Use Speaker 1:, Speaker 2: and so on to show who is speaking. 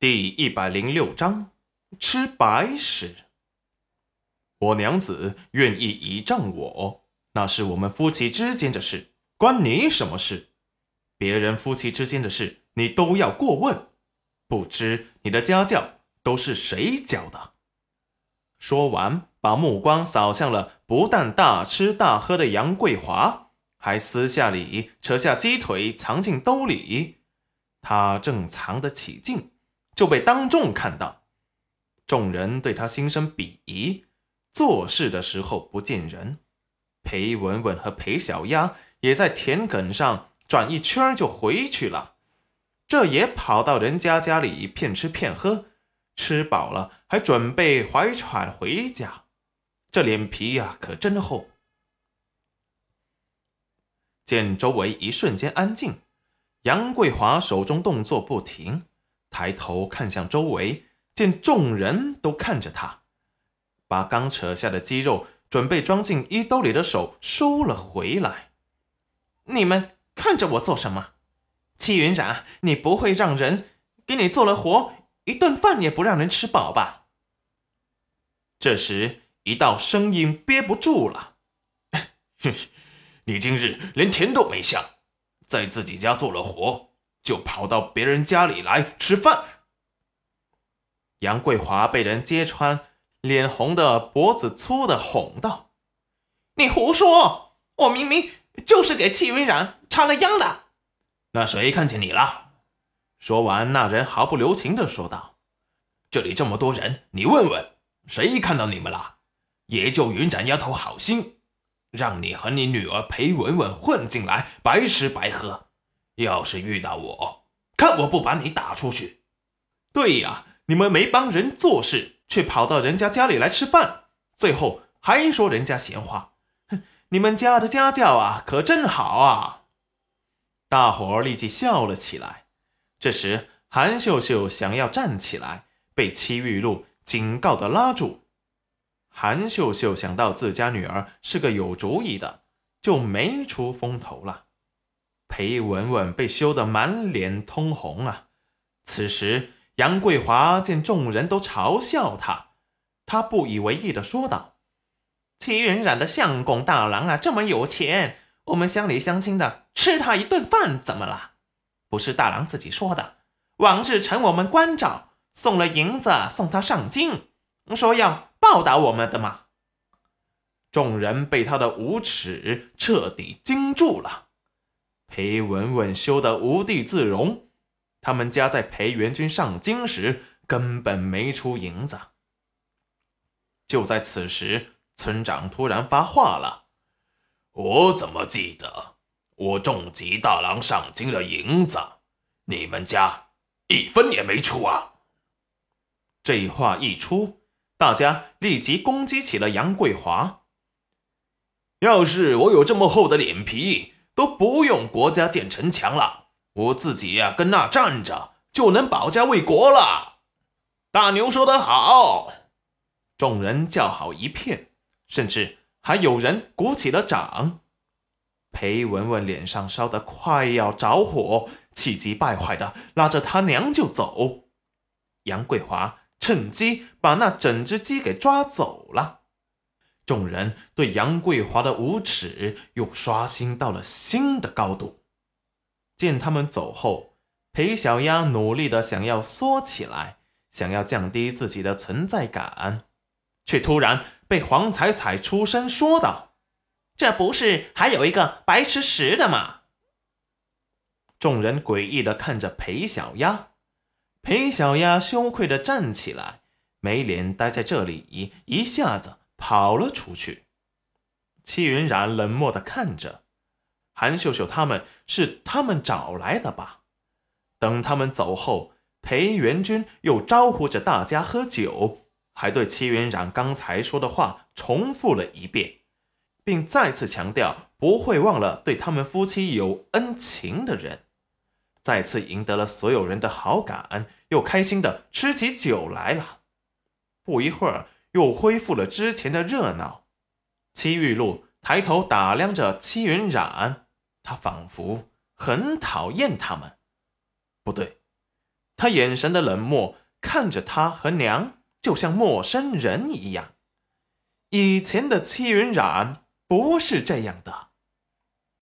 Speaker 1: 第一百零六章，吃白食。我娘子愿意倚仗我，那是我们夫妻之间的事，关你什么事？别人夫妻之间的事，你都要过问。不知你的家教都是谁教的？说完，把目光扫向了不但大吃大喝的杨桂华，还私下里扯下鸡腿藏进兜里。他正藏得起劲。就被当众看到，众人对他心生鄙夷。做事的时候不见人，裴文文和裴小丫也在田埂上转一圈就回去了。这也跑到人家家里骗吃骗喝，吃饱了还准备怀揣回家，这脸皮呀可真厚。见周围一瞬间安静，杨桂华手中动作不停。抬头看向周围，见众人都看着他，把刚扯下的鸡肉准备装进衣兜里的手收了回来。你们看着我做什么？戚云染，你不会让人给你做了活，一顿饭也不让人吃饱吧？这时，一道声音憋不住了：“
Speaker 2: 哼，你今日连田都没下，在自己家做了活。”就跑到别人家里来吃饭。
Speaker 1: 杨桂华被人揭穿，脸红的脖子粗的哄道：“你胡说！我明明就是给戚云染插了秧的。”
Speaker 2: 那谁看见你了？
Speaker 1: 说完，那人毫不留情的说道：“
Speaker 2: 这里这么多人，你问问，谁看到你们了？也就云展丫头好心，让你和你女儿裴文文混进来，白吃白喝。”要是遇到我，看我不把你打出去！
Speaker 1: 对呀，你们没帮人做事，却跑到人家家里来吃饭，最后还说人家闲话。哼，你们家的家教啊，可真好啊！大伙儿立即笑了起来。这时，韩秀秀想要站起来，被戚玉露警告的拉住。韩秀秀想到自家女儿是个有主意的，就没出风头了。裴文文被羞得满脸通红啊！此时，杨桂华见众人都嘲笑他，他不以为意的说道：“齐云染的相公大郎啊，这么有钱，我们乡里乡亲的吃他一顿饭怎么了？不是大郎自己说的，往日承我们关照，送了银子送他上京，说要报答我们的嘛。”众人被他的无耻彻底惊住了。裴文文羞得无地自容，他们家在裴元军上京时根本没出银子。就在此时，村长突然发话了：“
Speaker 2: 我怎么记得我重吉大郎上京的银子，你们家一分也没出啊？”
Speaker 1: 这话一出，大家立即攻击起了杨桂华。
Speaker 2: 要是我有这么厚的脸皮，都不用国家建城墙了，我自己呀跟那站着就能保家卫国了。大牛说得好，
Speaker 1: 众人叫好一片，甚至还有人鼓起了掌。裴文文脸上烧得快要着火，气急败坏的拉着他娘就走。杨桂华趁机把那整只鸡给抓走了。众人对杨桂华的无耻又刷新到了新的高度。见他们走后，裴小丫努力的想要缩起来，想要降低自己的存在感，却突然被黄彩彩出声说道：“这不是还有一个白吃食的吗？”众人诡异的看着裴小丫，裴小丫羞愧的站起来，没脸待在这里，一下子。跑了出去，戚云染冷漠的看着韩秀秀，他们是他们找来的吧？等他们走后，裴元军又招呼着大家喝酒，还对戚云染刚才说的话重复了一遍，并再次强调不会忘了对他们夫妻有恩情的人，再次赢得了所有人的好感，又开心的吃起酒来了。不一会儿。又恢复了之前的热闹。戚玉露抬头打量着戚云染，他仿佛很讨厌他们。不对，他眼神的冷漠，看着他和娘就像陌生人一样。以前的戚云染不是这样的。